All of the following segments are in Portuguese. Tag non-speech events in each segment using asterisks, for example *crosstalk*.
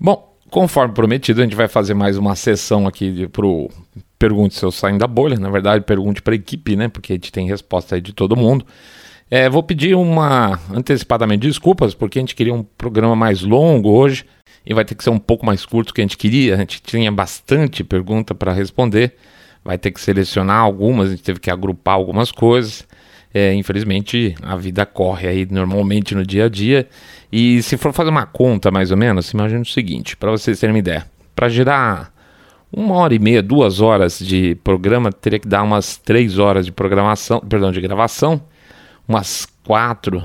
Bom, conforme prometido, a gente vai fazer mais uma sessão aqui para o Pergunte se eu saio da bolha. Na verdade, pergunte para a equipe, né? Porque a gente tem resposta aí de todo mundo. É, vou pedir uma antecipadamente desculpas, porque a gente queria um programa mais longo hoje e vai ter que ser um pouco mais curto que a gente queria. A gente tinha bastante pergunta para responder, vai ter que selecionar algumas, a gente teve que agrupar algumas coisas. É, infelizmente, a vida corre aí normalmente no dia a dia. E se for fazer uma conta mais ou menos, imagine o seguinte, para vocês terem uma ideia: para girar uma hora e meia, duas horas de programa, teria que dar umas três horas de programação, perdão, de gravação umas quatro,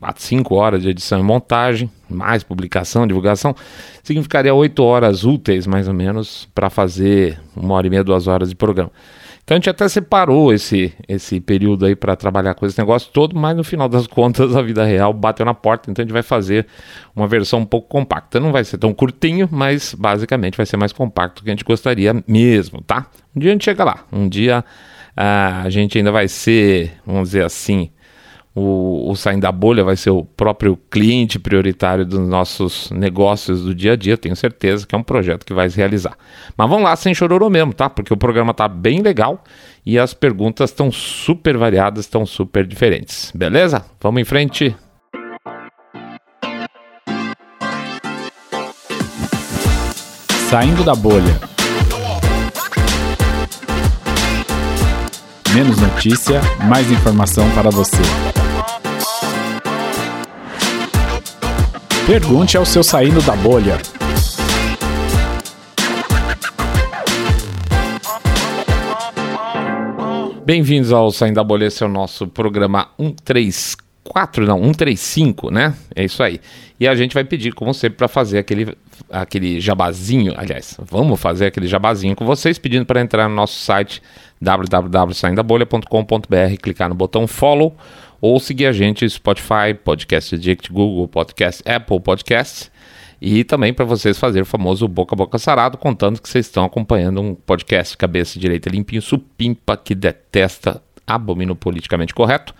quatro, cinco horas de edição e montagem, mais publicação, divulgação, significaria oito horas úteis, mais ou menos, para fazer uma hora e meia, duas horas de programa. Então a gente até separou esse, esse período aí para trabalhar com esse negócio todo, mas no final das *laughs* contas a vida real bateu na porta, então a gente vai fazer uma versão um pouco compacta. Não vai ser tão curtinho, mas basicamente vai ser mais compacto que a gente gostaria mesmo, tá? Um dia a gente chega lá, um dia uh, a gente ainda vai ser, vamos dizer assim, o, o Saindo da Bolha vai ser o próprio cliente prioritário dos nossos negócios do dia a dia, tenho certeza que é um projeto que vai se realizar. Mas vamos lá sem chororô mesmo, tá? Porque o programa tá bem legal e as perguntas estão super variadas, estão super diferentes. Beleza? Vamos em frente. Saindo da bolha. Menos notícia, mais informação para você. Pergunte ao seu saindo da bolha. Bem-vindos ao Saindo da Bolha, esse é o nosso programa 134, não, 135, né? É isso aí. E a gente vai pedir, como sempre, para fazer aquele, aquele jabazinho. Aliás, vamos fazer aquele jabazinho com vocês, pedindo para entrar no nosso site www.saindabolha.com.br, clicar no botão follow ou seguir a gente Spotify, Podcast Addict, Google Podcast, Apple Podcasts e também para vocês fazer o famoso boca a boca sarado, contando que vocês estão acompanhando um podcast cabeça direita limpinho, supimpa, que detesta, abomina o politicamente correto.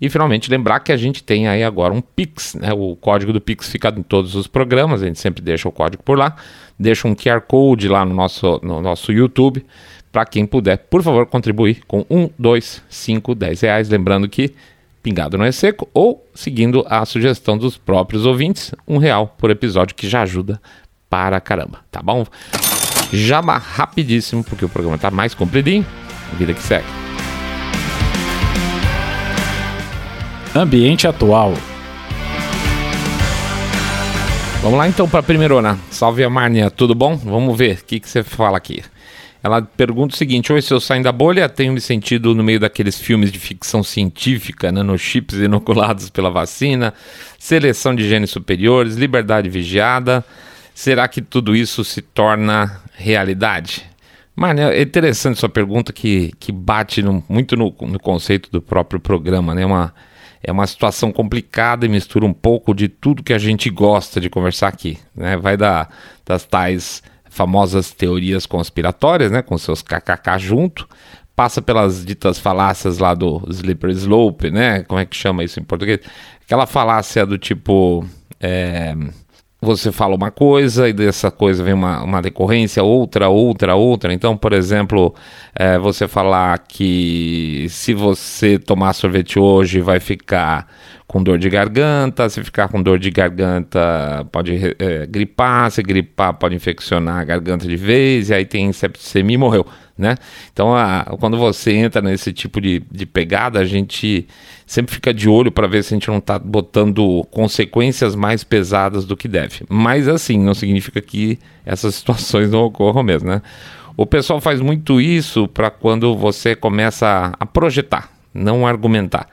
E finalmente lembrar que a gente tem aí agora um Pix, né? O código do Pix fica em todos os programas, a gente sempre deixa o código por lá, deixa um QR Code lá no nosso, no nosso YouTube, para quem puder, por favor, contribuir com um, dois, cinco, dez reais. Lembrando que Pingado não é seco, ou seguindo a sugestão dos próprios ouvintes, um real por episódio que já ajuda para caramba, tá bom? Jabá rapidíssimo, porque o programa tá mais compridinho. Vida que segue. Ambiente atual. Vamos lá então para a primeirona. Salve a Marnia, tudo bom? Vamos ver o que, que você fala aqui. Ela pergunta o seguinte: Oi, se eu saio da bolha, tenho me sentido no meio daqueles filmes de ficção científica, nanochips inoculados pela vacina, seleção de genes superiores, liberdade vigiada. Será que tudo isso se torna realidade? Mano, é interessante sua pergunta que, que bate no, muito no, no, conceito do próprio programa, né? Uma, é uma situação complicada e mistura um pouco de tudo que a gente gosta de conversar aqui, né? Vai da, das tais famosas teorias conspiratórias, né, com seus kkk junto, passa pelas ditas falácias lá do slippery slope, né, como é que chama isso em português? Aquela falácia do tipo, é, você fala uma coisa e dessa coisa vem uma, uma decorrência, outra, outra, outra. Então, por exemplo, é, você falar que se você tomar sorvete hoje vai ficar com dor de garganta, se ficar com dor de garganta pode é, gripar, se gripar pode infeccionar a garganta de vez, e aí tem septicemia e morreu, né? Então, a, quando você entra nesse tipo de, de pegada, a gente sempre fica de olho para ver se a gente não está botando consequências mais pesadas do que deve. Mas assim, não significa que essas *laughs* situações não ocorram mesmo, né? O pessoal faz muito isso para quando você começa a projetar, não argumentar.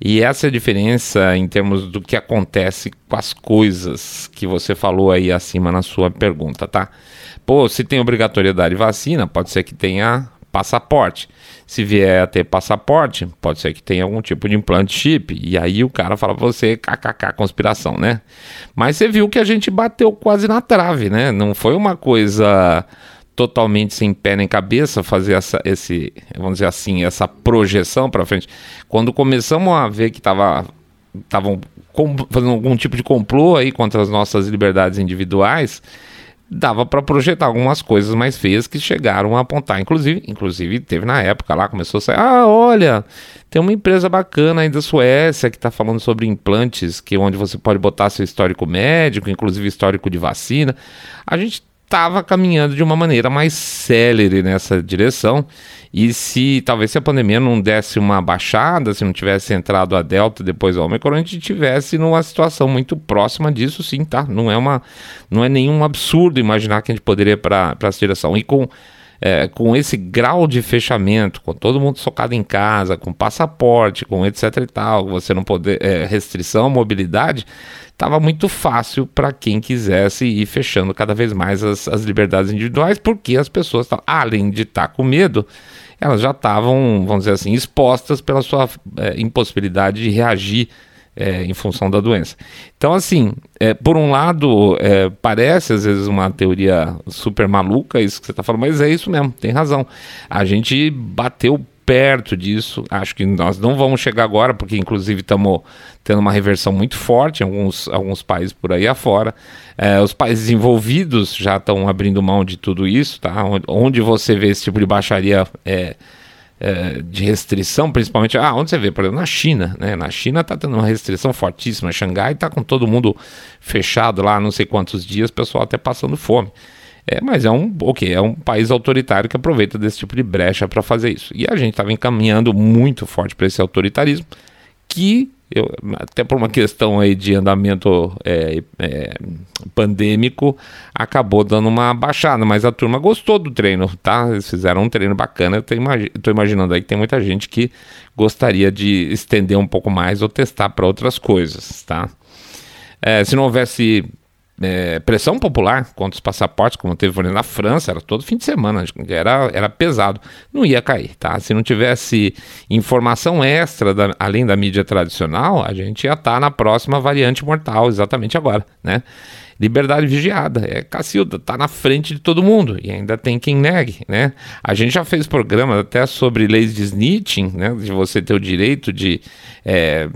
E essa é a diferença em termos do que acontece com as coisas que você falou aí acima na sua pergunta, tá? Pô, se tem obrigatoriedade de vacina, pode ser que tenha passaporte. Se vier a ter passaporte, pode ser que tenha algum tipo de implante chip. E aí o cara fala pra você, kkk, conspiração, né? Mas você viu que a gente bateu quase na trave, né? Não foi uma coisa totalmente sem pé nem cabeça fazer essa, esse, vamos dizer assim, essa projeção para frente. Quando começamos a ver que estava estavam fazendo algum tipo de complô aí contra as nossas liberdades individuais, dava para projetar algumas coisas mais feias que chegaram a apontar. Inclusive, inclusive teve na época lá, começou a sair, ah, olha, tem uma empresa bacana aí da Suécia que está falando sobre implantes, que onde você pode botar seu histórico médico, inclusive histórico de vacina. A gente estava caminhando de uma maneira mais célere nessa direção. E se talvez se a pandemia não desse uma baixada, se não tivesse entrado a Delta depois a Omicron, a gente tivesse numa situação muito próxima disso, sim, tá? Não é uma, não é nenhum absurdo imaginar que a gente poderia para essa direção. E com é, com esse grau de fechamento, com todo mundo socado em casa, com passaporte, com etc e tal, você não poder é, restrição, mobilidade, estava muito fácil para quem quisesse ir fechando cada vez mais as, as liberdades individuais, porque as pessoas, além de estar tá com medo, elas já estavam, vamos dizer assim, expostas pela sua é, impossibilidade de reagir é, em função da doença. Então, assim, é, por um lado, é, parece às vezes uma teoria super maluca, isso que você está falando, mas é isso mesmo, tem razão. A gente bateu perto disso. Acho que nós não vamos chegar agora, porque inclusive estamos tendo uma reversão muito forte em alguns, alguns países por aí afora. É, os países envolvidos já estão abrindo mão de tudo isso, tá? Onde, onde você vê esse tipo de baixaria é, é, de restrição, principalmente, ah, onde você vê, por exemplo, na China, né? Na China está tendo uma restrição fortíssima. Xangai está com todo mundo fechado lá, não sei quantos dias, o pessoal até passando fome. É, mas é um, ok, é um país autoritário que aproveita desse tipo de brecha para fazer isso. E a gente estava encaminhando muito forte para esse autoritarismo, que eu, até por uma questão aí de andamento é, é, pandêmico, acabou dando uma baixada, mas a turma gostou do treino, tá? Eles fizeram um treino bacana. Eu imagi imaginando aí que tem muita gente que gostaria de estender um pouco mais ou testar para outras coisas, tá? É, se não houvesse é, pressão popular contra os passaportes, como teve na França, era todo fim de semana, era, era pesado. Não ia cair, tá? Se não tivesse informação extra, da, além da mídia tradicional, a gente ia estar tá na próxima variante mortal, exatamente agora, né? Liberdade vigiada. É Cacilda, tá na frente de todo mundo e ainda tem quem negue, né? A gente já fez programa até sobre leis de snitching, né? De você ter o direito de, é,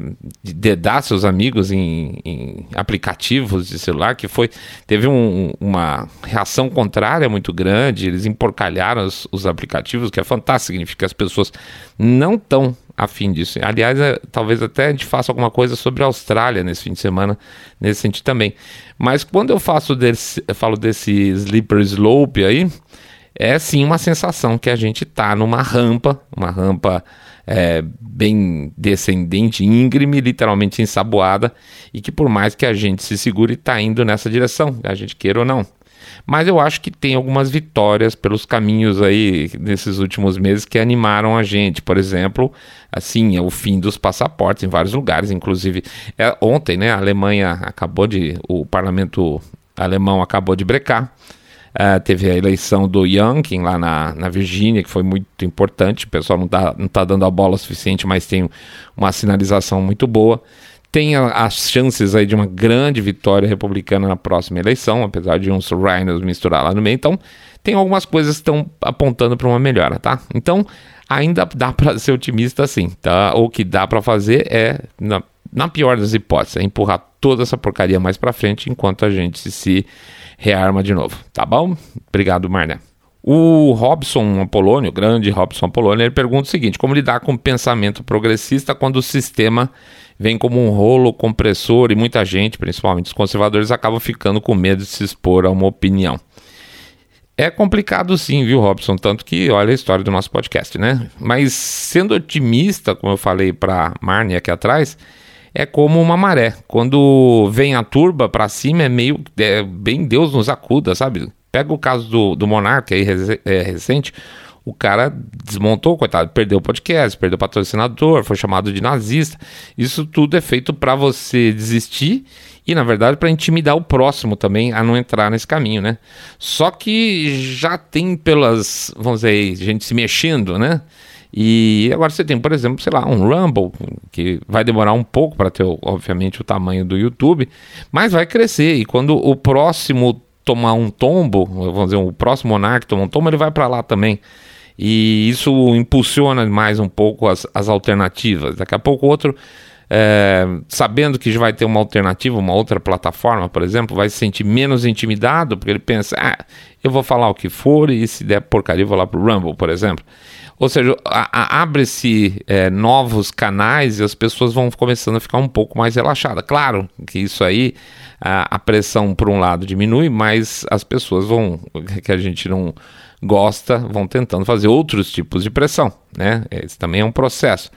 de dedar seus amigos em, em, aplicativos de celular, que foi teve um, uma reação contrária muito grande. Eles emporcalharam os, os aplicativos, que é fantástico, significa que as pessoas não estão a fim disso. Aliás, é, talvez até a gente faça alguma coisa sobre a Austrália nesse fim de semana, nesse sentido também. Mas quando eu faço desse, eu falo desse slippery slope aí, é sim uma sensação que a gente está numa rampa, uma rampa é, bem descendente, íngreme, literalmente ensaboada, e que por mais que a gente se segure, está indo nessa direção, a gente queira ou não. Mas eu acho que tem algumas vitórias pelos caminhos aí nesses últimos meses que animaram a gente. Por exemplo, assim, é o fim dos passaportes em vários lugares, inclusive é, ontem, né, a Alemanha acabou de, o parlamento alemão acabou de brecar. Uh, teve a eleição do Youngkin lá na, na Virgínia, que foi muito importante. O pessoal não está não tá dando a bola suficiente, mas tem uma sinalização muito boa tem as chances aí de uma grande vitória republicana na próxima eleição, apesar de uns rhinos misturar lá no meio. Então, tem algumas coisas que estão apontando para uma melhora, tá? Então, ainda dá para *laughs* ser otimista assim, tá? O que dá para fazer é, na, na, pior das hipóteses, é empurrar toda essa porcaria mais para frente enquanto a gente se rearma de novo, tá bom? Obrigado, Marné. O Robson Apolônio, o grande Robson Apolônio, ele pergunta o seguinte: como lidar com o pensamento progressista quando o sistema vem como um rolo compressor e muita gente, principalmente os conservadores, acabam ficando com medo de se expor a uma opinião. É complicado sim, viu, Robson? Tanto que olha a história do nosso podcast, né? Mas sendo otimista, como eu falei para Marnie aqui atrás, é como uma maré. Quando vem a turba para cima, é meio. É, bem Deus nos acuda, sabe? Pega o caso do, do Monarca aí é, recente o cara desmontou, coitado, perdeu o podcast, perdeu o patrocinador, foi chamado de nazista. Isso tudo é feito para você desistir e, na verdade, para intimidar o próximo também a não entrar nesse caminho, né? Só que já tem pelas, vamos dizer, gente se mexendo, né? E agora você tem, por exemplo, sei lá, um Rumble, que vai demorar um pouco para ter, obviamente, o tamanho do YouTube, mas vai crescer. E quando o próximo tomar um tombo, vamos dizer, o próximo monarca tomar um tombo, ele vai para lá também e isso impulsiona mais um pouco as, as alternativas. Daqui a pouco outro é, sabendo que já vai ter uma alternativa, uma outra plataforma, por exemplo, vai se sentir menos intimidado, porque ele pensa, ah, eu vou falar o que for e se der porcaria eu vou lá pro Rumble, por exemplo. Ou seja, abre-se é, novos canais e as pessoas vão começando a ficar um pouco mais relaxadas. Claro que isso aí, a, a pressão por um lado diminui, mas as pessoas vão, que a gente não gosta, vão tentando fazer outros tipos de pressão, né? Esse também é um processo.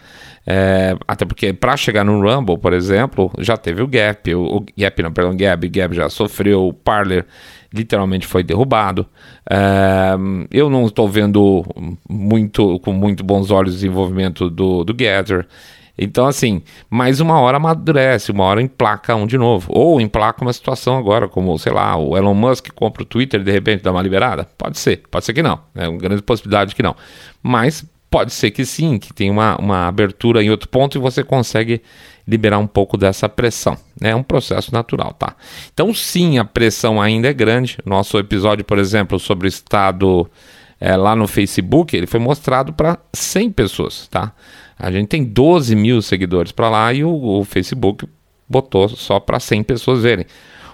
É, até porque para chegar no Rumble, por exemplo, já teve o Gap, o, o Gap, não, perdão, Gap, Gap já sofreu, o Parler literalmente foi derrubado. É, eu não estou vendo muito com muito bons olhos o desenvolvimento do, do Gather. Então, assim, mais uma hora amadurece, uma hora emplaca um de novo. Ou emplaca uma situação agora, como, sei lá, o Elon Musk compra o Twitter e de repente dá uma liberada? Pode ser, pode ser que não. É uma grande possibilidade que não. Mas Pode ser que sim, que tem uma, uma abertura em outro ponto e você consegue liberar um pouco dessa pressão. Né? É um processo natural, tá? Então, sim, a pressão ainda é grande. Nosso episódio, por exemplo, sobre o estado é, lá no Facebook, ele foi mostrado para 100 pessoas, tá? A gente tem 12 mil seguidores para lá e o, o Facebook botou só para 100 pessoas verem.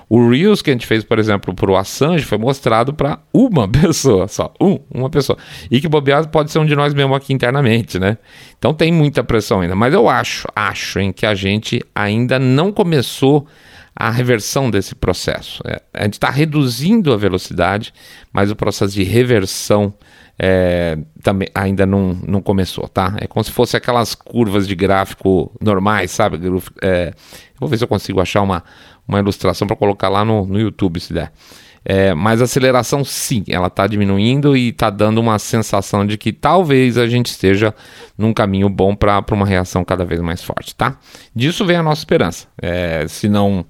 O Reels que a gente fez, por exemplo, para o Assange foi mostrado para uma *laughs* pessoa só. Um, uma pessoa. E que bobeado pode ser um de nós mesmo aqui internamente, né? Então tem muita pressão ainda. Mas eu acho, acho em que a gente ainda não começou a reversão desse processo. É, a gente está reduzindo a velocidade, mas o processo de reversão é, também ainda não, não começou, tá? É como se fosse aquelas curvas de gráfico normais, sabe? É, vou ver se eu consigo achar uma, uma ilustração para colocar lá no, no YouTube, se der. É, mas a aceleração, sim, ela está diminuindo e está dando uma sensação de que talvez a gente esteja num caminho bom para uma reação cada vez mais forte, tá? Disso vem a nossa esperança. É, se não.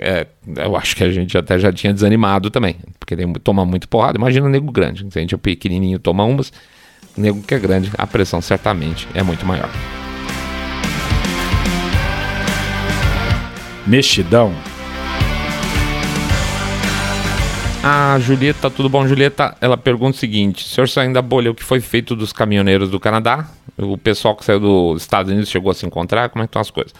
É, eu acho que a gente até já tinha desanimado também, porque tem, toma muito porrada. Imagina o nego grande. Se a gente é pequenininho toma umas, o nego que é grande, a pressão certamente é muito maior. Mexidão. A Julieta, tudo bom, Julieta? Ela pergunta o seguinte: senhor saindo da bolha, o que foi feito dos caminhoneiros do Canadá? O pessoal que saiu dos Estados Unidos chegou a se encontrar? Como é que estão as coisas?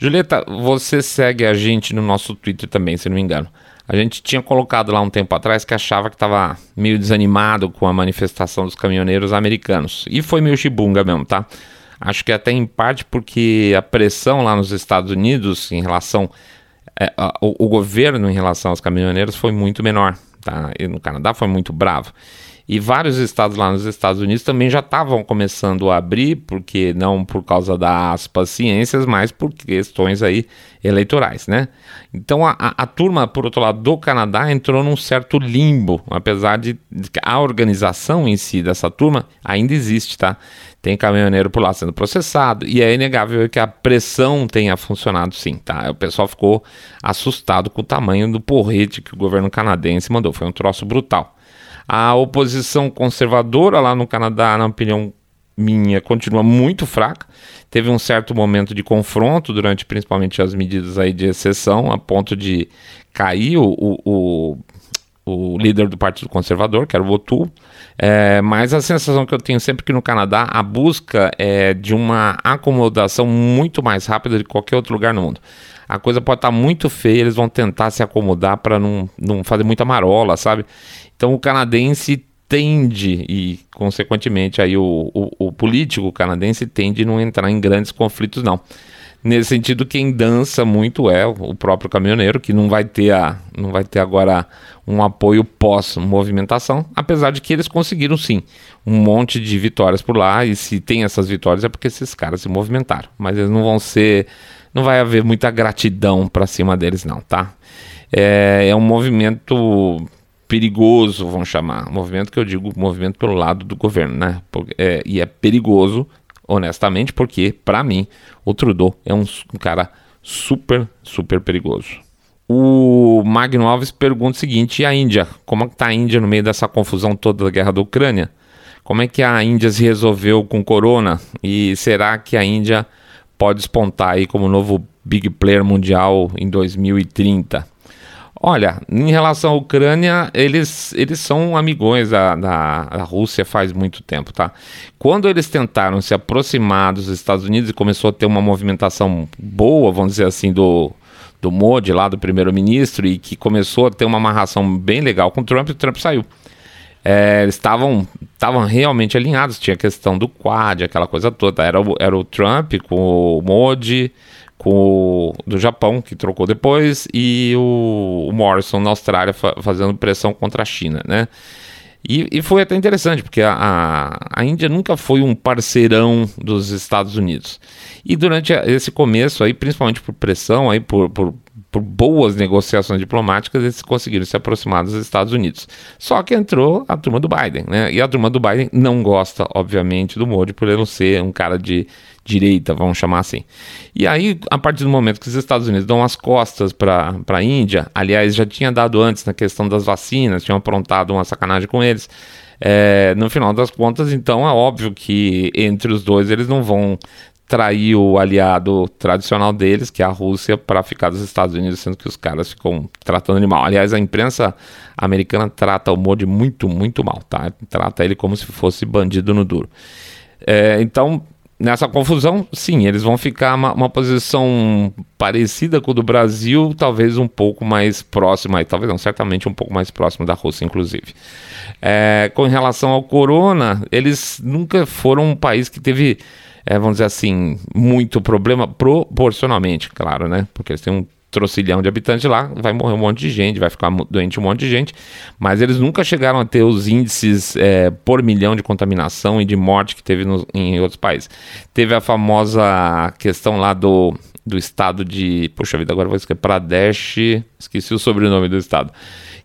Julieta, você segue a gente no nosso Twitter também, se não me engano. A gente tinha colocado lá um tempo atrás que achava que estava meio desanimado com a manifestação dos caminhoneiros americanos. E foi meio chibunga mesmo, tá? Acho que até em parte porque a pressão lá nos Estados Unidos em relação. É, a, o, o, governo em relação aos caminhoneiros foi muito menor. Tá? E no Canadá foi muito bravo. E vários estados lá nos Estados Unidos também já estavam começando a abrir, porque não por causa da aspas ciências, mas por questões aí eleitorais, né? Então a, a, a, turma, por outro lado, do Canadá entrou num certo limbo, apesar de, de a organização em si dessa turma ainda existe, tá? Tem caminhoneiro por lá sendo processado, e é inegável que a pressão tenha funcionado sim, tá? O pessoal ficou assustado com o tamanho do porrete que o governo canadense mandou, foi um troço brutal. A oposição conservadora lá no Canadá, na opinião minha, continua muito fraca. Teve um certo momento de confronto durante principalmente as medidas aí de exceção, a ponto de cair o, o, o, o líder do Partido Conservador, que era o O'Toole. É, mas a sensação que eu tenho sempre que no Canadá a busca é de uma acomodação muito mais rápida de qualquer outro lugar no mundo a coisa pode estar muito feia, eles vão tentar se acomodar para não, não fazer muita marola, sabe? Então o canadense tende, e consequentemente aí o, o, o político canadense tende a não entrar em grandes conflitos, não. Nesse sentido, quem dança muito é o próprio caminhoneiro, que não vai ter, a, não vai ter agora um apoio pós-movimentação, apesar de que eles conseguiram sim um monte de vitórias por lá, e se tem essas vitórias é porque esses caras se movimentaram, mas eles não vão ser não vai haver muita gratidão para cima deles, não, tá? É, é um movimento perigoso, vamos chamar. Movimento que eu digo movimento pelo lado do governo, né? É, e é perigoso, honestamente, porque, para mim, o Trudeau é um, um, cara super, super perigoso. O Magno Alves pergunta o seguinte: e a Índia? Como é que tá a Índia no meio dessa confusão toda da guerra da Ucrânia? Como é que a Índia se resolveu com corona? E será que a Índia pode despontar aí como novo big player mundial em 2030. Olha, em relação à Ucrânia, eles, eles são amigões da, da, da, Rússia faz muito tempo, tá? Quando eles tentaram se aproximar dos Estados Unidos e começou a ter uma movimentação boa, vamos dizer assim, do, do Modi, lá do primeiro-ministro, e que começou a ter uma amarração bem legal com o Trump, o Trump saiu. É, eles estavam realmente alinhados, tinha a questão do Quad, aquela coisa toda. Era o, era o Trump com o Modi, com o do Japão, que trocou depois, e o, o Morrison na Austrália fa fazendo pressão contra a China, né? E, e foi até interessante, porque a, a, a, Índia nunca foi um parceirão dos Estados Unidos. E durante esse começo aí, principalmente por pressão, aí por, por por boas negociações diplomáticas, eles conseguiram se aproximar dos Estados Unidos. Só que entrou a turma do Biden, né? E a turma do Biden não gosta, obviamente, do Modi por ele não ser um cara de direita, vamos chamar assim. E aí, a partir do momento que os Estados Unidos dão as costas para a Índia, aliás, já tinha dado antes na questão das vacinas, tinham aprontado uma sacanagem com eles. É, no final das contas, então é óbvio que entre os dois eles não vão trair o aliado tradicional deles, que é a Rússia, para ficar dos Estados Unidos, sendo que os caras ficam tratando ele mal. Aliás, a imprensa americana trata o Modi muito, muito mal, tá? Trata ele como se fosse bandido no duro. É, então, nessa confusão, sim, eles vão ficar uma, uma, posição parecida com o do Brasil, talvez um pouco mais próxima, talvez não, certamente um pouco mais próximo da Rússia, inclusive. É, com relação ao corona, eles nunca foram um país que teve é, vamos dizer assim, muito problema proporcionalmente, claro, né? Porque eles têm um trocilhão de habitantes lá, vai morrer um monte de gente, vai ficar doente um monte de gente, mas eles nunca chegaram a ter os índices é, por milhão de contaminação e de morte que teve no, em outros países. Teve a famosa questão lá do, do estado de. Poxa vida, agora vou esquecer. Pradesh, esqueci o sobrenome do estado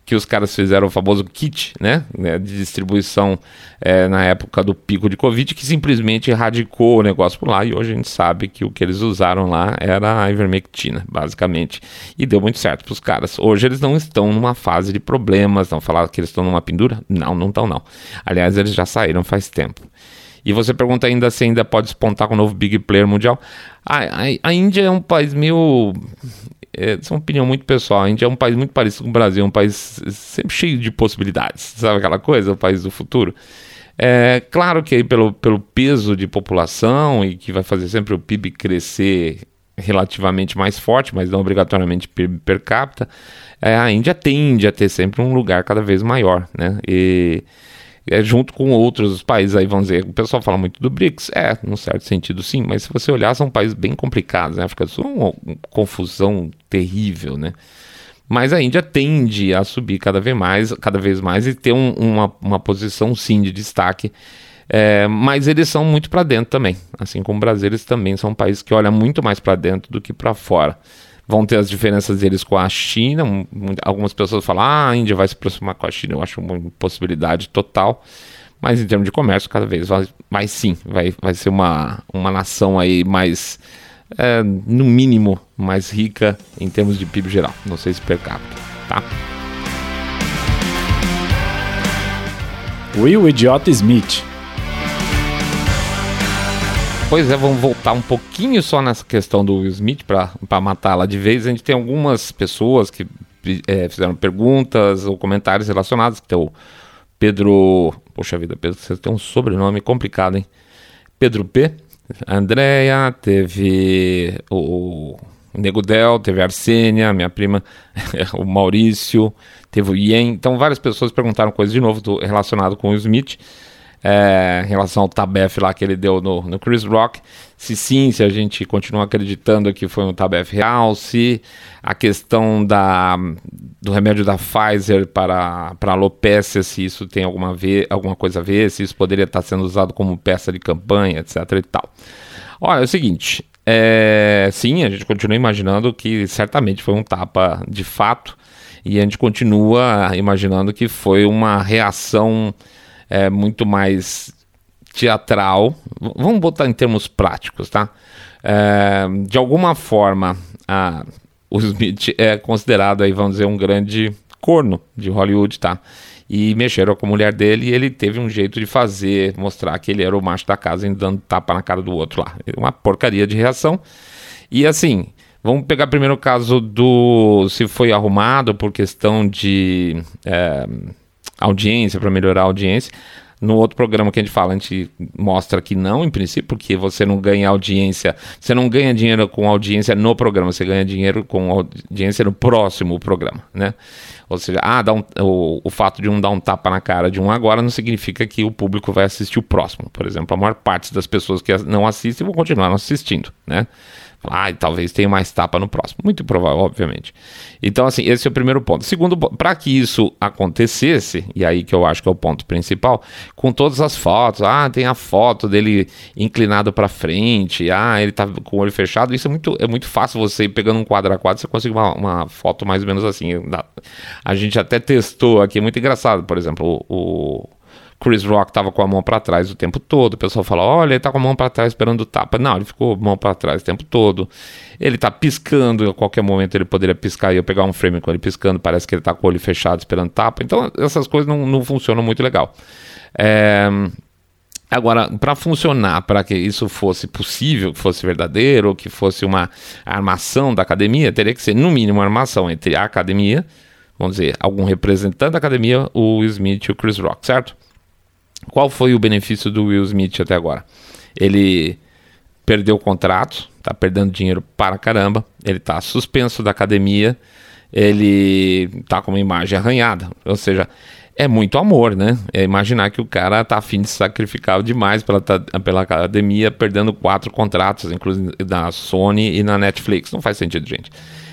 que os caras fizeram o famoso kit, né, né de distribuição é, na época do pico de Covid, que simplesmente erradicou o negócio por lá, e hoje a gente sabe que o que eles usaram lá era a ivermectina, basicamente, e deu muito certo para os caras. Hoje eles não estão numa fase de problemas, não falaram que eles estão numa pendura? Não, não estão não. Aliás, eles já saíram faz tempo. E você pergunta ainda se ainda pode espontar com o novo big player mundial. A, a, a Índia é um país meio é, essa é uma opinião muito pessoal. A Índia é um país muito parecido com o Brasil, um país sempre cheio de possibilidades, sabe aquela coisa? O país do futuro. É claro que aí pelo, pelo peso de população e que vai fazer sempre o PIB crescer relativamente mais forte, mas não obrigatoriamente per, per capita, é, a Índia tende a ter sempre um lugar cada vez maior, né? E é, junto com outros países aí, vamos dizer, o pessoal fala muito do BRICS, é, num certo sentido sim, mas se você olhar, são países bem complicados, né? A África do Sul é uma, confusão terrível, né? Mas a Índia tende a subir cada vez mais, cada vez mais e ter um, uma, uma posição sim de destaque. É, mas eles são muito para dentro também, assim como o Brasil, eles também são um país que olha muito mais para dentro do que para fora vão ter as diferenças deles com a China. Algumas pessoas falam, ah, a Índia vai se aproximar com a China. Eu acho uma possibilidade total. Mas em termos de comércio, cada vez vai sim, vai, vai ser uma, uma nação aí mais, é, no mínimo, mais rica em termos de PIB geral. Não sei se per capita, tá? Will Idiota Smith Pois é, vamos voltar um pouquinho só nessa questão do Will Smith para matá-la de vez. A gente tem algumas pessoas que é, fizeram perguntas ou comentários relacionados. Que tem o Pedro. Poxa vida, Pedro, você tem um sobrenome complicado, hein? Pedro P. A Andrea, teve o, o Nego Del, teve a Arsênia, minha prima, *laughs* o Maurício, teve o Ien. Então, várias pessoas perguntaram coisas de novo do, relacionado com o Smith é, em relação ao tabef lá que ele deu no, no Chris Rock. Se sim, se a gente continua acreditando que foi um tabef real, se a questão da, do remédio da Pfizer para, para alopecia, se isso tem alguma, ver, alguma coisa a ver, se isso poderia estar sendo usado como peça de campanha, etc e tal. Olha, é o seguinte, é, sim, a gente continua imaginando que certamente foi um tapa de fato, e a gente continua imaginando que foi uma reação é, muito mais teatral. Vamos botar em termos práticos, tá? É, de alguma forma, a, o Smith é considerado aí, vamos dizer, um grande corno de Hollywood, tá? E mexeram com a mulher dele e ele teve um jeito de fazer, mostrar que ele era o macho da casa, dando tapa na cara do outro lá. Uma porcaria de reação. E assim, Vamos pegar primeiro o caso do se foi arrumado por questão de é, audiência, para melhorar a audiência. No outro programa que a gente fala, a gente mostra que não, em princípio, porque você não ganha audiência, você não ganha dinheiro com audiência no programa, você ganha dinheiro com audiência no próximo programa, né? Ou seja, ah, um, o, o fato de um dar um tapa na cara de um agora não significa que o público vai assistir o próximo. Por exemplo, a maior parte das pessoas que não assistem vão continuar assistindo, né? Ah, talvez tenha mais tapa no próximo. Muito provável, obviamente. Então, assim, esse é o primeiro ponto. Segundo, para que isso acontecesse, e aí que eu acho que é o ponto principal, com todas as fotos, ah, tem a foto dele inclinado para frente, ah, ele tá com o olho fechado, isso é muito, é muito fácil você pegando um quadro a quadro, você consegue uma, uma foto mais ou menos assim. A gente até testou aqui, é muito engraçado, por exemplo, o Chris Rock tava com a mão para trás o tempo todo. O pessoal fala: olha, ele tá com a mão para trás esperando o tapa. Não, ele ficou mão para trás o tempo todo. Ele tá piscando, a qualquer momento ele poderia piscar e eu pegar um frame com ele piscando. Parece que ele tá com o olho fechado esperando tapa. Então, essas coisas não, não funcionam muito legal. É. Agora, para funcionar, para que isso fosse possível, que fosse verdadeiro, que fosse uma armação da academia, teria que ser, no mínimo, uma armação entre a academia, vamos dizer, algum representante da academia, o Smith e o Chris Rock, certo? Qual foi o benefício do Will Smith até agora? Ele perdeu o contrato, tá perdendo dinheiro para caramba, ele tá suspenso da academia, ele tá com uma imagem arranhada, ou seja, é muito amor, né? É imaginar que o cara tá afim de sacrificar demais pela, pela academia, perdendo quatro contratos, inclusive na Sony e na Netflix. Não faz sentido, gente.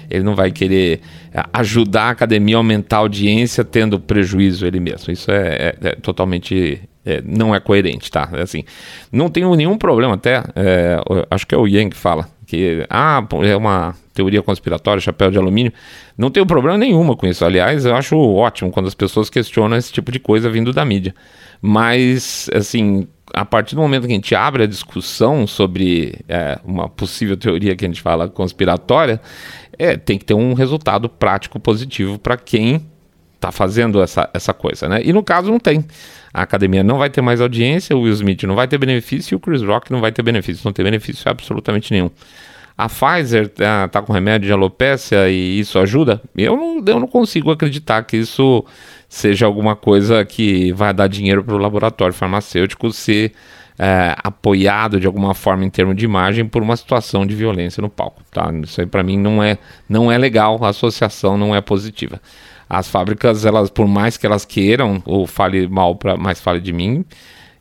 Ele não vai querer é, ajudar a academia a aumentar a audiência tendo prejuízo ele mesmo. Isso é, é, é totalmente é, não é coerente, tá? É assim, não tenho nenhum problema até, é, acho que é o Yang que fala, que ah, é uma teoria conspiratória, chapéu de alumínio, não tenho problema nenhuma com isso. Aliás, eu acho ótimo quando as pessoas questionam esse tipo de coisa vindo da mídia. Mas, assim, a partir do momento que a gente abre a discussão sobre é, uma possível teoria que a gente fala conspiratória, é, tem que ter um resultado prático positivo para quem está fazendo essa, essa coisa, né? E no caso não tem. A academia não vai ter mais audiência, o Will Smith não vai ter benefício e o Chris Rock não vai ter benefício. Não tem benefício absolutamente nenhum. A Pfizer está tá com remédio de alopécia e isso ajuda? Eu não, eu não consigo acreditar que isso seja alguma coisa que vai dar dinheiro para o laboratório farmacêutico ser é, apoiado de alguma forma em termos de imagem por uma situação de violência no palco. Tá? Isso aí para mim não é, não é legal, a associação não é positiva. As fábricas, elas, por mais que elas queiram, ou fale mal, para mais fale de mim,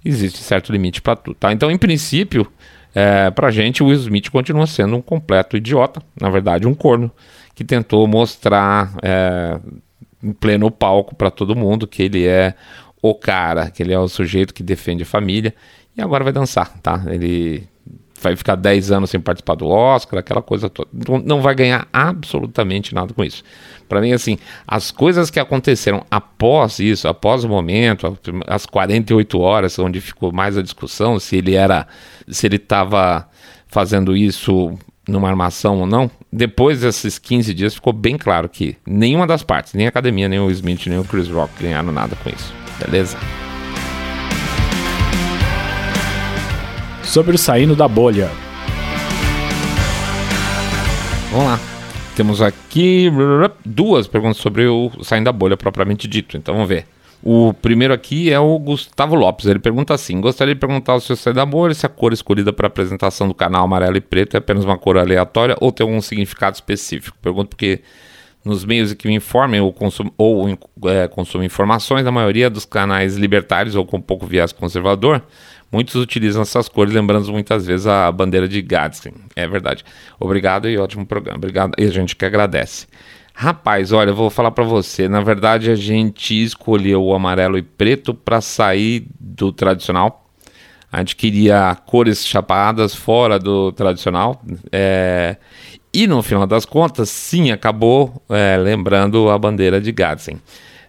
existe certo limite para tudo. Tá? Então, em princípio, é, para gente, o Will Smith continua sendo um completo idiota, na verdade, um corno, que tentou mostrar é, em pleno palco para todo mundo que ele é o cara, que ele é o sujeito que defende a família, e agora vai dançar, tá? Ele vai ficar 10 anos sem participar do Oscar, aquela coisa toda. Não vai ganhar absolutamente nada com isso. Para mim, assim, as coisas que aconteceram após isso, após o momento, as 48 horas, onde ficou mais a discussão se ele era, se ele estava fazendo isso numa armação ou não, depois desses 15 dias ficou bem claro que nenhuma das partes, nem a academia, nem o Smith, nem o Chris Rock ganharam nada com isso. Beleza? Sobre o saindo da bolha. Vamos lá. Temos aqui duas perguntas sobre o saindo da bolha propriamente dito. Então vamos ver. O primeiro aqui é o Gustavo Lopes. Ele pergunta assim: Gostaria de perguntar ao seu Sai da Bolha se a cor escolhida para a apresentação do canal amarelo e preto é apenas uma cor aleatória ou tem algum significado específico. Pergunto porque nos meios que me informem ou, consum ou é, consumem informações, a maioria dos canais libertários ou com pouco viés conservador Muitos utilizam essas cores, lembrando muitas vezes a bandeira de Gadsden. É verdade. Obrigado e ótimo programa. Obrigado. E a gente que agradece. Rapaz, olha, eu vou falar para você. Na verdade, a gente escolheu o amarelo e preto para sair do tradicional. A gente queria cores chapadas fora do tradicional. É... E no final das contas, sim, acabou é, lembrando a bandeira de Gadsden.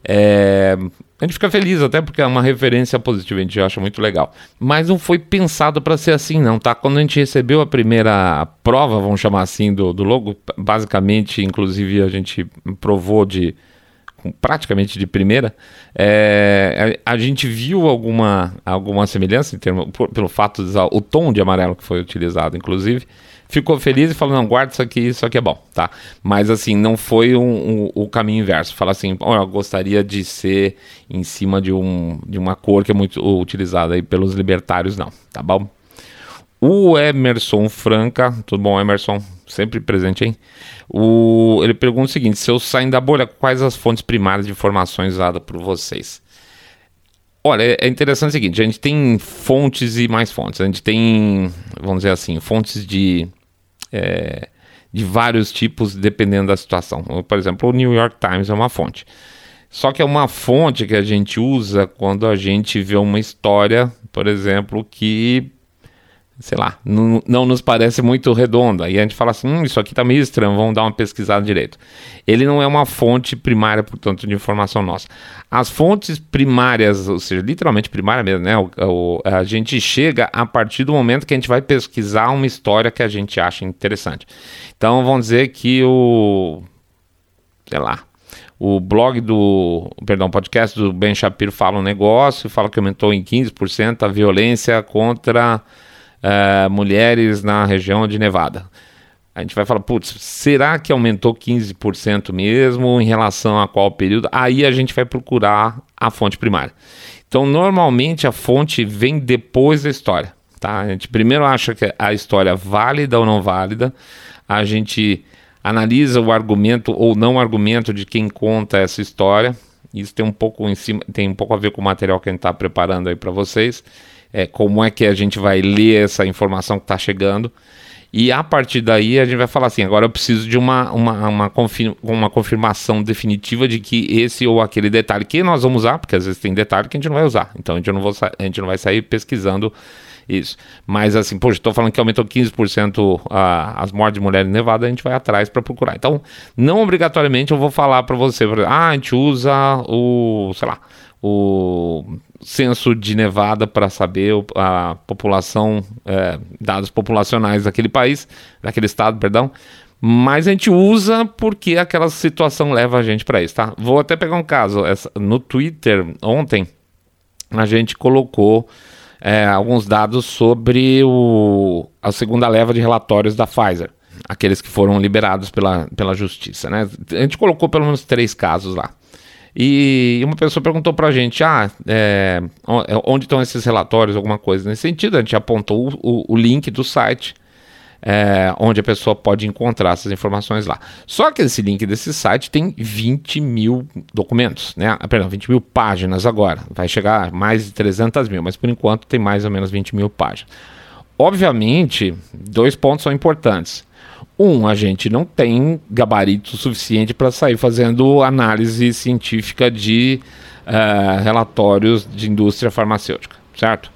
É, a gente fica feliz até porque é uma referência positiva, a gente acha muito legal. Mas não foi pensado para ser assim, não, tá? Quando a gente recebeu a primeira prova, vamos chamar assim, do, do logo, basicamente, inclusive a gente provou de praticamente de primeira, é, a, a, gente viu alguma, alguma semelhança em termo, por, pelo fato o tom de amarelo que foi utilizado, inclusive. Ficou feliz e falou: não, guarda isso aqui, isso aqui é bom, tá? Mas assim, não foi um, um, o caminho inverso. Fala assim: oh, eu gostaria de ser em cima de, um, de uma cor que é muito utilizada aí pelos libertários, não, tá bom? O Emerson Franca, tudo bom, Emerson? Sempre presente, hein? O, ele pergunta o seguinte: se eu sair da bolha, quais as fontes primárias de informações usadas por vocês? Olha, é interessante o seguinte: a gente tem fontes e mais fontes. A gente tem, vamos dizer assim, fontes de, é, de vários tipos, dependendo da situação. Por exemplo, o New York Times é uma fonte. Só que é uma fonte que a gente usa quando a gente vê uma história, por exemplo, que sei lá, não, nos parece muito redondo. Aí a gente fala assim, hum, isso aqui tá meio estranho, vamos dar uma pesquisada direito. Ele não é uma fonte primária, portanto, de informação nossa. As fontes primárias, ou seja, literalmente primária mesmo, né? O, o, a gente chega a partir do momento que a gente vai pesquisar uma história que a gente acha interessante. Então, vamos dizer que o... sei lá, o blog do, perdão, podcast do Ben Shapiro fala um negócio, fala que aumentou em 15% a violência contra uh, mulheres na região de Nevada. A gente vai falar, putz, será que aumentou 15% mesmo em relação a qual período? Aí a gente vai procurar a fonte primária. Então, normalmente a fonte vem depois da história. Tá? A gente primeiro acha que a história é válida ou não válida, a gente analisa o argumento ou não argumento de quem conta essa história. Isso tem um pouco em cima, tem um pouco a ver com o material que a gente está preparando aí para vocês é, como é que a gente vai ler essa informação que está chegando. E a partir daí a gente vai falar assim: agora eu preciso de uma, uma, uma, confir uma confirmação definitiva de que esse ou aquele detalhe que nós vamos usar, porque às vezes tem detalhe que a gente não vai usar, então a gente não, vou a gente não vai sair pesquisando isso. Mas assim, poxa, estou falando que aumentou 15% a, as mortes de mulheres em Nevada, a gente vai atrás para procurar. Então, não obrigatoriamente eu vou falar para você, ah, a gente usa o, sei lá, o censo de Nevada para saber a população, é, dados populacionais daquele país, daquele estado, perdão. Mas a gente usa porque aquela situação leva a gente para isso, tá? Vou até pegar um caso. Essa, no Twitter, ontem, a gente colocou é, alguns dados sobre o, a segunda leva de relatórios da Pfizer. Aqueles que foram liberados pela, pela justiça, né? A gente colocou pelo menos três casos lá. E uma pessoa perguntou para a gente: ah, é, onde estão esses relatórios, alguma coisa nesse sentido. A gente apontou o, o, o link do site. É, onde a pessoa pode encontrar essas informações lá. Só que esse link desse site tem 20 mil documentos, né? Ah, perdão, 20 mil páginas agora. Vai chegar a mais de 300 mil, mas por enquanto tem mais ou menos 20 mil páginas. Obviamente, dois pontos são importantes. Um, a gente não tem gabarito suficiente para sair fazendo análise científica de uh, relatórios de indústria farmacêutica, certo?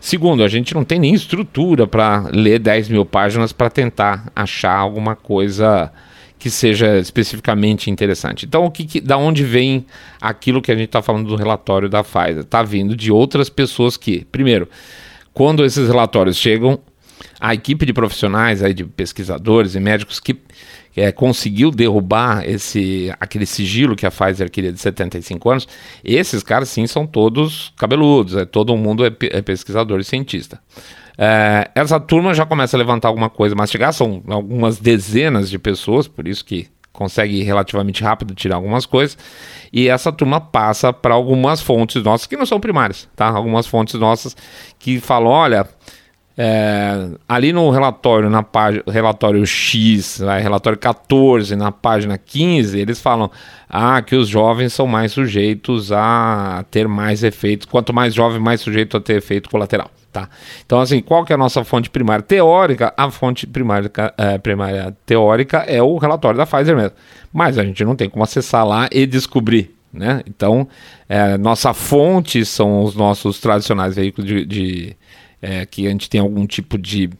Segundo, a gente não tem nem estrutura para ler 10 mil páginas para tentar achar alguma coisa que seja especificamente interessante. Então, o que, que da onde vem aquilo que a gente está falando do relatório da Pfizer? Está vindo de outras pessoas que, primeiro, quando esses relatórios chegam, a equipe de profissionais, aí, de pesquisadores e médicos que é, conseguiu derrubar esse aquele sigilo que a Pfizer queria de 75 anos, esses caras sim são todos cabeludos, é, todo mundo é, é pesquisador e cientista. É, essa turma já começa a levantar alguma coisa mastigar, são algumas dezenas de pessoas, por isso que consegue relativamente rápido tirar algumas coisas, e essa turma passa para algumas fontes nossas que não são primárias, tá? Algumas fontes nossas que falam, olha, é, ali no relatório, na página, relatório X, né, relatório 14, na página 15, eles falam ah, que os jovens são mais sujeitos a ter mais efeitos. Quanto mais jovem, mais sujeito a ter efeito colateral. Tá? Então, assim, qual que é a nossa fonte primária teórica? A fonte primária, é, primária teórica é o relatório da Pfizer mesmo. Mas a gente não tem como acessar lá e descobrir. Né? Então, é, nossa fonte são os nossos tradicionais veículos de, de é, que a gente tem algum tipo de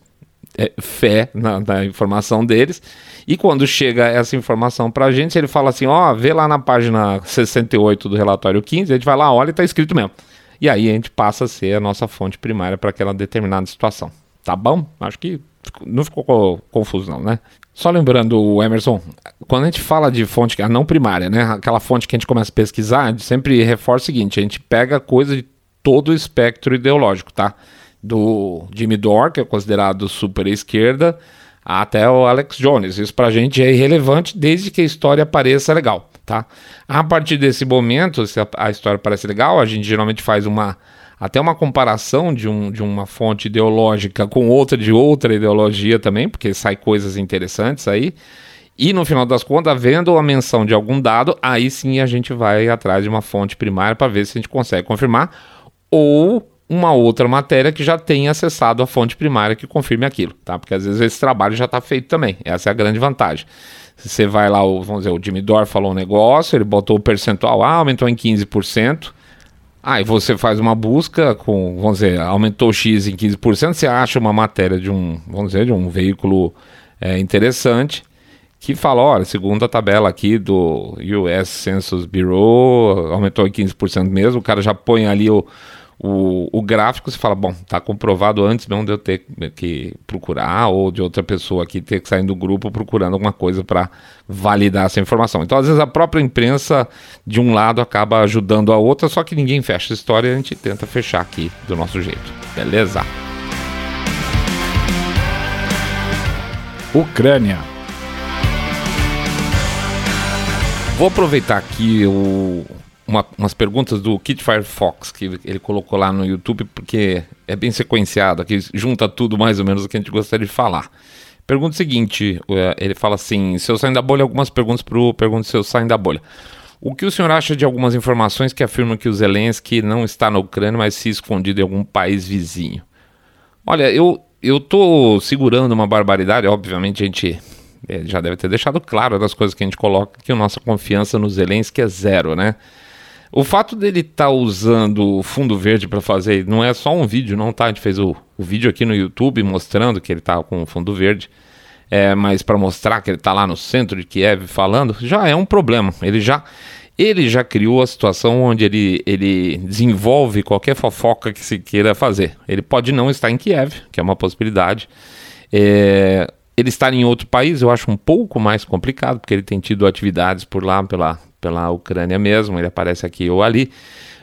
é, fé na, na, informação deles. E quando chega essa informação para a gente, ele fala assim: ó, oh, vê lá na página 68 do relatório 15, a gente vai lá, olha e está escrito mesmo. E aí a gente passa a ser a nossa fonte primária para aquela determinada situação. Tá bom? Acho que não ficou confuso não, né? Só lembrando, Emerson, quando a gente fala de fonte, a não primária, né? Aquela fonte que a gente começa a pesquisar, a gente sempre reforça o seguinte: a gente pega coisa de todo o espectro ideológico, tá? Do Jimmy Dore, que é considerado super esquerda, até o Alex Jones. Isso pra gente é irrelevante desde que a história pareça legal, tá? A partir desse momento, se a história parece legal, a gente geralmente faz uma até uma comparação de, um, de uma fonte ideológica com outra de outra ideologia também, porque sai coisas interessantes aí. E no final das contas, havendo a menção de algum dado, aí sim a gente vai atrás de uma fonte primária para ver se a gente consegue confirmar, ou uma outra matéria que já tenha acessado a fonte primária que confirme aquilo, tá? Porque às vezes esse trabalho já está feito também. Essa é a grande vantagem. Você vai lá, vamos dizer, o Jimmy Dore falou um negócio, ele botou o percentual, ah, aumentou em 15%. Aí você faz uma busca com, vamos dizer, aumentou X em 15%, você acha uma matéria de um, vamos dizer, de um veículo é, interessante que fala, olha, segundo a tabela aqui do US Census Bureau, aumentou em 15% mesmo, o cara já põe ali o, o, o gráfico, você fala, bom, tá comprovado antes mesmo de eu ter que procurar ou de outra pessoa aqui ter que sair do grupo procurando alguma coisa para validar essa informação. Então, às vezes, a própria imprensa de um lado acaba ajudando a outra, só que ninguém fecha a história e a gente tenta fechar aqui do nosso jeito. Beleza? Ucrânia. Vou aproveitar aqui o, uma, umas perguntas do Kit Firefox que ele colocou lá no YouTube, porque é bem sequenciado, aqui junta tudo mais ou menos o que a gente gostaria de falar. Pergunta seguinte: é, ele fala assim: se eu sair da bolha, algumas perguntas para o Pergunta eu saio da bolha. O que o senhor acha de algumas informações que afirmam que o Zelensky não está na Ucrânia, mas se escondido em algum país vizinho? Olha, eu, eu tô segurando uma barbaridade, obviamente a gente é, já deve ter deixado claro das coisas que a gente coloca que a nossa confiança no Zelensky é zero, né? O fato dele estar tá usando fundo verde para fazer, não é só um vídeo, não tá? A gente fez o, o vídeo aqui no YouTube mostrando que ele tá com fundo verde, é, mas para mostrar que ele tá lá no centro de Kiev falando, já é um problema. Ele já ele já criou a situação onde ele, ele desenvolve qualquer fofoca que se queira fazer. Ele pode não estar em Kiev, que é uma possibilidade. É, ele estar em outro país eu acho um pouco mais complicado, porque ele tem tido atividades por lá, pela, pela Ucrânia mesmo, ele aparece aqui ou ali.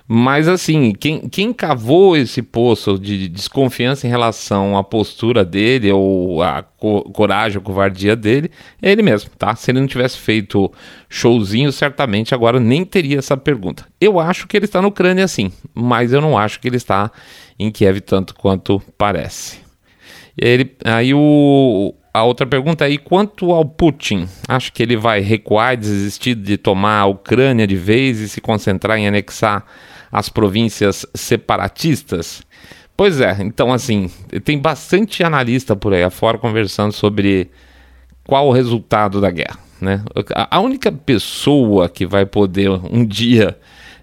Mas assim, quem, quem cavou esse poço de desconfiança em relação à postura dele ou à co coragem, a covardia dele, é ele mesmo, tá? Se ele não tivesse feito showzinho, certamente agora nem teria essa pergunta. Eu acho que ele está na Ucrânia sim, mas eu não acho que ele está em Kiev tanto quanto parece. Ele, aí o, a outra pergunta é: e quanto ao Putin? Acho que ele vai recuar desistir de tomar a Ucrânia de vez e se concentrar em anexar as províncias separatistas? Pois é, então assim, tem bastante analista por aí afora conversando sobre qual o resultado da guerra. Né? A única pessoa que vai poder um dia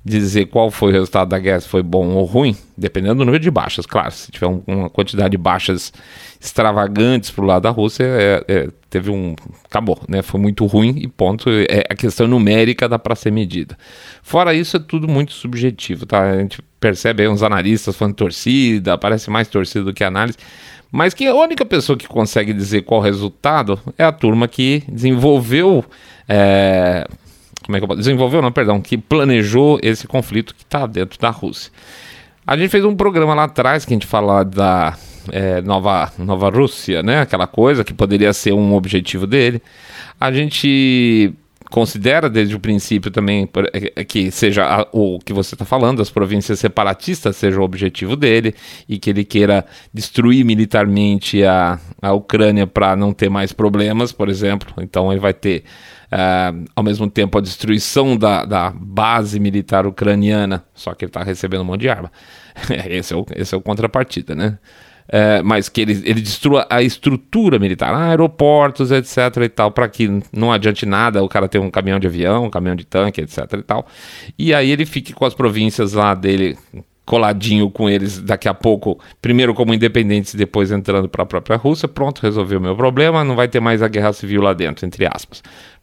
dizer qual foi o resultado da guerra, se foi bom ou ruim, dependendo do número de baixas, claro. Se tiver um, uma quantidade de baixas extravagantes pro lado da Rússia, é, é, teve um. Acabou, né? Foi muito ruim e ponto. É, a questão numérica dá para ser medida. Fora isso, é tudo muito subjetivo, tá? A gente percebe aí uns analistas falando torcida, parece mais torcida do que análise. Mas que a única pessoa que consegue dizer qual o resultado é a turma que desenvolveu é, como é que eu desenvolveu, não, perdão, que planejou esse conflito que está dentro da Rússia. A gente fez um programa lá atrás que a gente fala da é, Nova, Nova Rússia, né? Aquela coisa que poderia ser um objetivo dele. A gente considera desde o princípio também é, é, que seja a, o que você está falando, as províncias separatistas seja o objetivo dele e que ele queira destruir militarmente a, a Ucrânia para não ter mais problemas, por exemplo. Então ele vai ter Uh, ao mesmo tempo a destruição da, da, base militar ucraniana, só que ele está recebendo um monte de arma. *laughs* esse, é o, esse é o contrapartida, né? Uh, mas que ele, ele destrua a estrutura militar, aeroportos, etc. e tal, para que não adiante nada o cara ter um caminhão de avião, um caminhão de tanque, etc. e tal. E aí ele fique com as províncias lá dele coladinho com eles daqui a pouco, primeiro como independentes, depois entrando para a própria Rússia. Pronto, resolveu o meu problema, não vai ter mais a guerra civil lá dentro, entre aspas.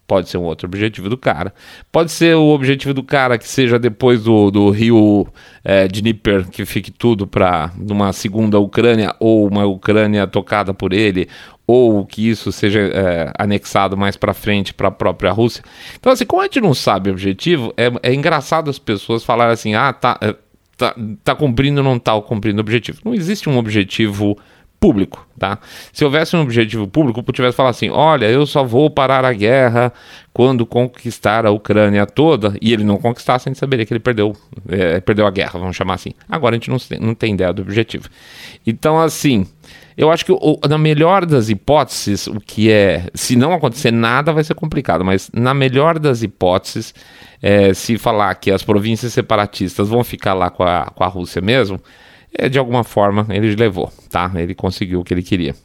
Pode ser um outro objetivo do cara. Pode ser o objetivo do cara que seja depois do, do rio é, Dnieper, que fique tudo para numa segunda Ucrânia ou uma Ucrânia tocada por ele, ou que isso seja é, anexado mais para frente para a própria Rússia. Então, assim, como a gente não sabe o objetivo, é, é engraçado as pessoas falarem assim: ah, tá, é, tá, tá cumprindo ou não tá cumprindo o objetivo. Não existe um objetivo público, tá? Se houvesse um objetivo público, eu tivesse falar assim, olha, eu só vou parar a guerra quando conquistar a Ucrânia toda, e ele não conquistasse, a gente saberia que ele perdeu, é, perdeu a guerra, vamos chamar assim. Agora a gente não, não tem ideia do objetivo. Então, assim, eu acho que o, na melhor das hipóteses, o que é, se não acontecer nada, vai ser complicado, mas na melhor das hipóteses, é, se falar que as províncias separatistas vão ficar lá com a, com a Rússia mesmo, de alguma forma ele levou, tá? Ele conseguiu o que ele queria.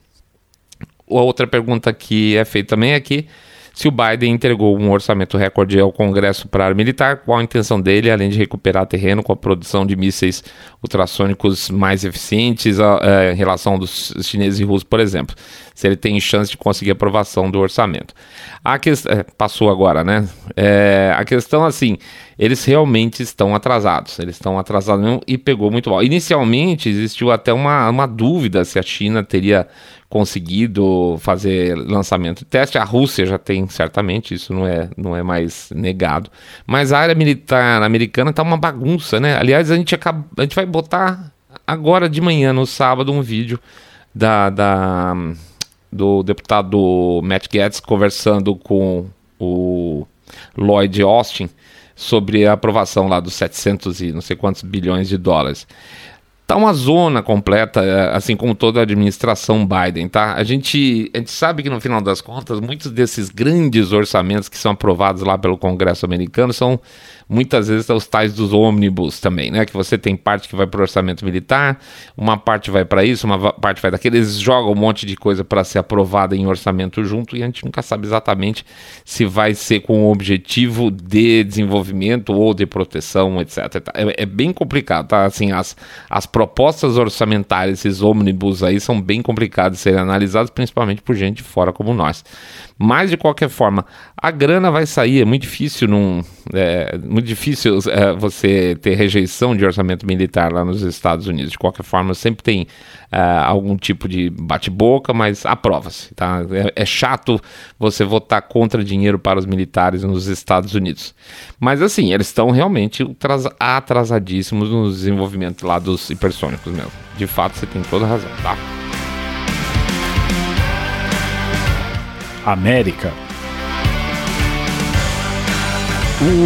Outra pergunta que é feita também é que se o Biden entregou um orçamento recorde ao Congresso para a área militar, qual a intenção dele, além de recuperar terreno com a produção de mísseis ultrassônicos mais eficientes a, a, é, em relação dos chineses e russos, por exemplo? Se ele tem chance de conseguir aprovação do orçamento. A que, é, passou agora, né? É, a questão, assim, eles realmente estão atrasados. Eles estão atrasados e pegou muito mal. Inicialmente existiu até uma, uma dúvida se a China teria conseguido fazer lançamento de teste. A Rússia já tem, certamente, isso não é, não é mais negado. Mas a área militar americana está uma bagunça, né? Aliás, a gente, acaba, a gente vai botar agora de manhã, no sábado, um vídeo da, da do deputado Matt Gaetz conversando com o Lloyd Austin sobre a aprovação lá dos 700 e não sei quantos bilhões de dólares. Tá uma zona completa, é, assim como toda a administração Biden, tá? A gente, a gente sabe que no final das contas, muitos desses grandes orçamentos que são aprovados lá pelo Congresso americano são muitas vezes os tais dos ônibus também, né? Que você tem parte que vai para o orçamento militar, uma parte vai para isso, uma parte vai daquele. Eles jogam um monte de coisa para ser aprovada em orçamento junto e a gente nunca sabe exatamente se vai ser com o objetivo de desenvolvimento ou de proteção, etc. É, é bem complicado, tá? Assim, as, as propostas orçamentárias, esses ônibus aí, são bem complicados de serem analisados, principalmente por gente de fora como nós. Mas, de qualquer forma, a grana vai sair, é muito difícil num. É, muito difícil é, você ter rejeição de orçamento militar lá nos Estados Unidos. De qualquer forma, sempre tem é, algum tipo de bate-boca, mas aprova-se. Tá? É, é, chato você votar contra dinheiro para os militares nos Estados Unidos. Mas assim, eles estão realmente atrasadíssimos no desenvolvimento lá dos hipersônicos mesmo. De fato, você tem toda razão, tá? América.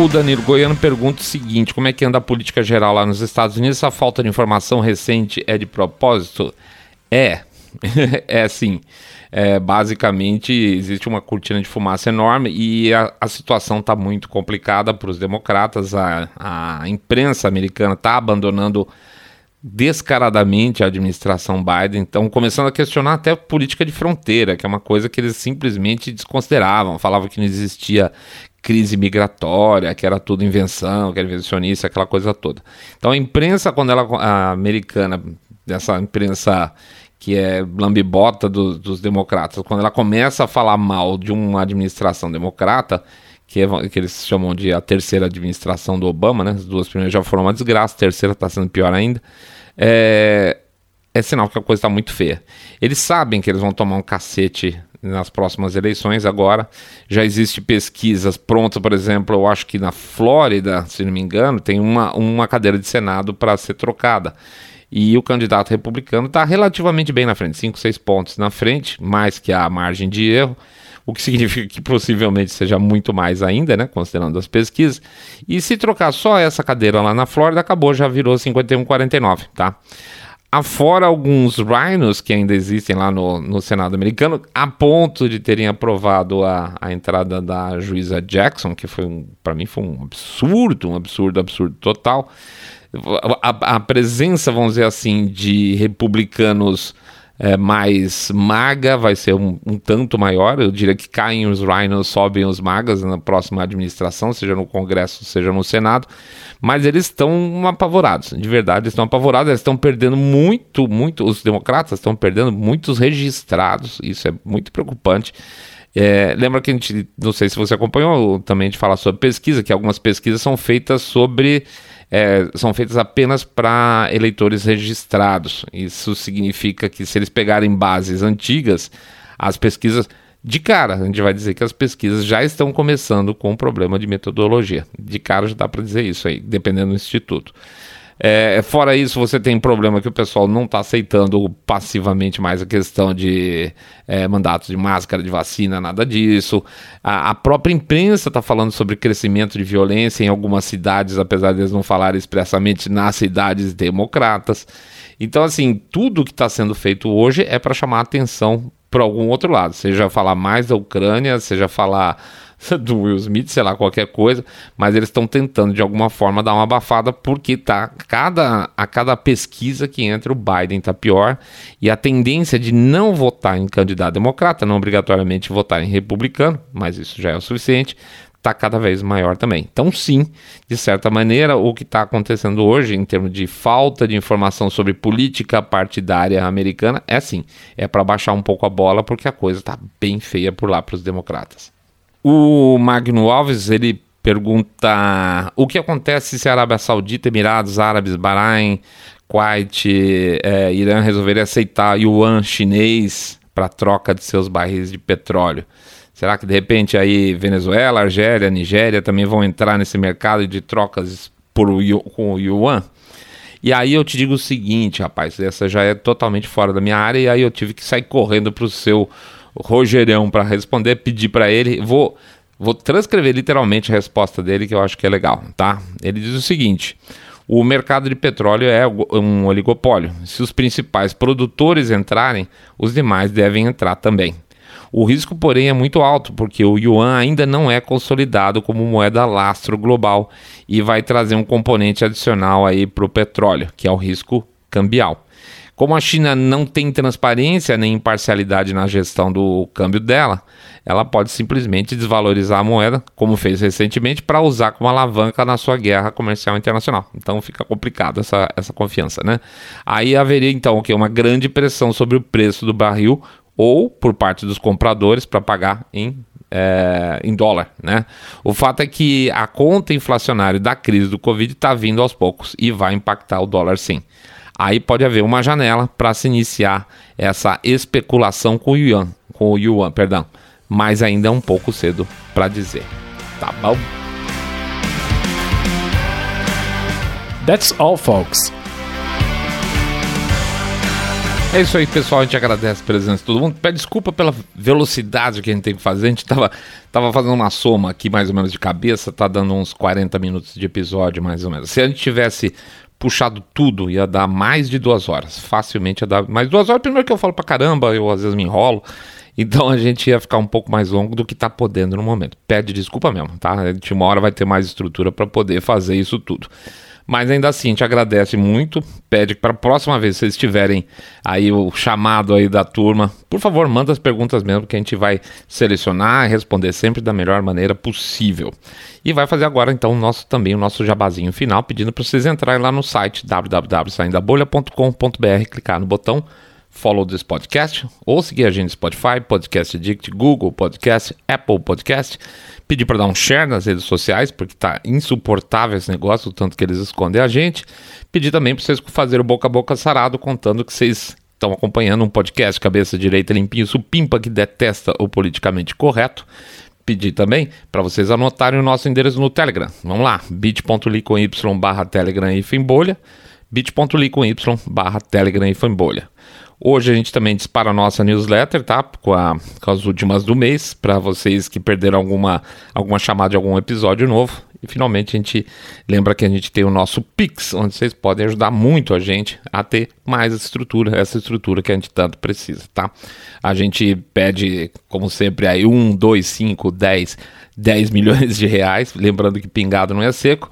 O Danilo Goiano pergunta o seguinte: como é que anda a política geral lá nos Estados Unidos? Essa falta de informação recente é de propósito? É, *laughs* é sim. É, basicamente, existe uma cortina de fumaça enorme e a, a situação está muito complicada para os democratas. A, a imprensa americana está abandonando descaradamente a administração Biden, então começando a questionar até a política de fronteira, que é uma coisa que eles simplesmente desconsideravam, falavam que não existia crise migratória, que era tudo invenção, que era invencionista, aquela coisa toda. Então a imprensa, quando ela a americana, dessa imprensa que é lambibota do, dos democratas, quando ela começa a falar mal de uma administração democrata, que, é, que eles chamam de a terceira administração do Obama, né? As duas primeiras já foram uma desgraça, a terceira está sendo pior ainda. É, é sinal que a coisa está muito feia. Eles sabem que eles vão tomar um cacete nas próximas eleições agora. Já existe pesquisas prontas, por exemplo, eu acho que na Flórida, se não me engano, tem uma, uma cadeira de Senado para ser trocada. E o candidato republicano está relativamente bem na frente, 5, 6 pontos na frente, mais que a margem de erro o que significa que possivelmente seja muito mais ainda, né, considerando as pesquisas. E se trocar só essa cadeira lá na Flórida, acabou, já virou 51-49, tá? Afora alguns rhinos que ainda existem lá no, no Senado americano, a ponto de terem aprovado a, a entrada da juíza Jackson, que foi um, para mim foi um absurdo, um absurdo, absurdo total. A, a presença, vamos dizer assim, de republicanos é, mais maga vai ser um, um, tanto maior. Eu diria que caem os rhinos, sobem os magas na próxima administração, seja no Congresso, seja no Senado. Mas eles estão apavorados, de verdade, eles estão apavorados. Eles estão perdendo muito, muito. Os democratas estão perdendo muitos registrados, isso é muito preocupante. É, lembra que a gente, não sei se você acompanhou, também a gente fala sobre pesquisa, que algumas pesquisas são feitas sobre. É, são feitas apenas para eleitores registrados. Isso significa que se eles pegarem bases antigas, as pesquisas. De cara, a gente vai dizer que as pesquisas já estão começando com um problema de metodologia. De cara já dá para dizer isso aí, dependendo do instituto. É, fora isso, você tem problema que o pessoal não está aceitando passivamente mais a questão de é, mandatos de máscara, de vacina, nada disso. A, a própria imprensa está falando sobre crescimento de violência em algumas cidades, apesar de eles não falarem expressamente nas cidades democratas. Então, assim, tudo que está sendo feito hoje é para chamar atenção para algum outro lado, seja falar mais da Ucrânia, seja falar *laughs* do Will Smith, sei lá, qualquer coisa, mas eles estão tentando de alguma forma dar uma abafada porque tá cada a cada pesquisa que entra o Biden tá pior e a tendência de não votar em candidato democrata, não obrigatoriamente votar em republicano, mas isso já é o suficiente, está cada vez maior também. Então, sim, de certa maneira, o que está acontecendo hoje, em termos de falta de informação sobre política partidária americana, é sim, é para baixar um pouco a bola, porque a coisa está bem feia por lá para os democratas. O Magno Alves, ele pergunta o que acontece se a Arábia Saudita, Emirados Árabes, Bahrein, Kuwait, é, Irã resolverem aceitar yuan chinês para troca de seus barris de petróleo. Será que de repente aí Venezuela, Argélia, Nigéria também vão entrar nesse mercado de trocas por, com o yuan? E aí eu te digo o seguinte, rapaz, essa já é totalmente fora da minha área e aí eu tive que sair correndo para o seu Rogerão para responder, pedir para ele. Vou, vou transcrever literalmente a resposta dele, que eu acho que é legal, tá? Ele diz o seguinte: o mercado de petróleo é um oligopólio. Se os principais produtores entrarem, os demais devem entrar também. O risco, porém, é muito alto, porque o yuan ainda não é consolidado como moeda lastro global e vai trazer um componente adicional aí para o petróleo, que é o risco cambial. Como a China não tem transparência nem imparcialidade na gestão do câmbio dela, ela pode simplesmente desvalorizar a moeda, como fez recentemente, para usar como alavanca na sua guerra comercial internacional. Então fica complicado essa, essa confiança, né? Aí haveria então o que? Uma grande pressão sobre o preço do barril ou por parte dos compradores para pagar em é, em dólar, né? O fato é que a conta inflacionária da crise do Covid está vindo aos poucos e vai impactar o dólar sim aí pode haver uma janela para se iniciar essa especulação com o yuan, com o yuan, perdão. Mas ainda é um pouco cedo para dizer. Tá bom? That's all, folks. É isso aí, pessoal. A gente agradece a presença de todo mundo. Pede desculpa pela velocidade que a gente tem que fazer. A gente tava, tava fazendo uma soma aqui, mais ou menos de cabeça. Tá dando uns 40 minutos de episódio, mais ou menos. Se a gente tivesse puxado tudo, ia dar mais de duas horas. Facilmente ia dar mais duas horas. Primeiro que eu falo pra caramba, eu às vezes me enrolo. Então a gente ia ficar um pouco mais longo do que tá podendo no momento. Pede desculpa mesmo, tá? De uma hora vai ter mais estrutura para poder fazer isso tudo. Mas ainda assim, te agradece muito. Pede para a próxima vez, se vocês tiverem aí o chamado aí da turma, por favor, manda as perguntas mesmo que a gente vai selecionar e responder sempre da melhor maneira possível. E vai fazer agora então o nosso também o nosso jabazinho final, pedindo para vocês entrarem lá no site www.saindabolha.com.br, clicar no botão follow this podcast, ou seguir a gente no Spotify, Podcast Addict, Google Podcast, Apple Podcast. Pedir para dar um share nas redes sociais, porque tá insuportável esse negócio, o tanto que eles escondem a gente. Pedir também para vocês fazerem o boca a boca sarado, contando que vocês estão acompanhando um podcast Cabeça Direita Limpinho, supimpa que detesta o politicamente correto. Pedir também para vocês anotarem o nosso endereço no Telegram. Vamos lá, bit.ly com y barra Telegram e bolha, bit.ly com y barra Telegram e bolha. Hoje a gente também dispara a nossa newsletter, tá? Com, a, com as últimas do mês, para vocês que perderam alguma, alguma chamada de algum episódio novo. E finalmente a gente lembra que a gente tem o nosso Pix, onde vocês podem ajudar muito a gente a ter mais estrutura, essa estrutura que a gente tanto precisa, tá? A gente pede, como sempre, aí 1, 2, 5, 10, 10 milhões de reais, lembrando que pingado não é seco.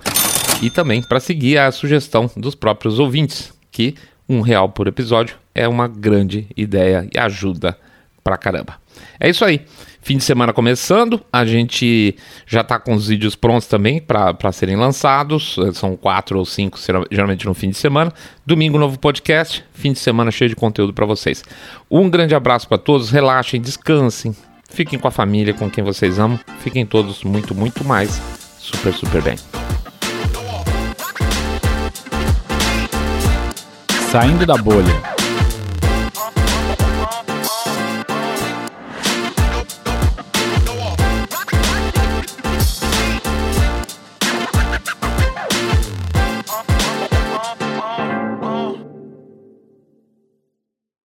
E também para seguir a sugestão dos próprios ouvintes, que um real por episódio é uma grande ideia e ajuda pra caramba. É isso aí. Fim de semana começando, a gente já tá com os vídeos prontos também para serem lançados. São quatro ou cinco, geralmente no fim de semana. Domingo, novo podcast. Fim de semana cheio de conteúdo para vocês. Um grande abraço para todos, relaxem, descansem, Fiquem com a família, com quem vocês amam. Fiquem todos muito, muito mais super, super bem. Saindo da bolha.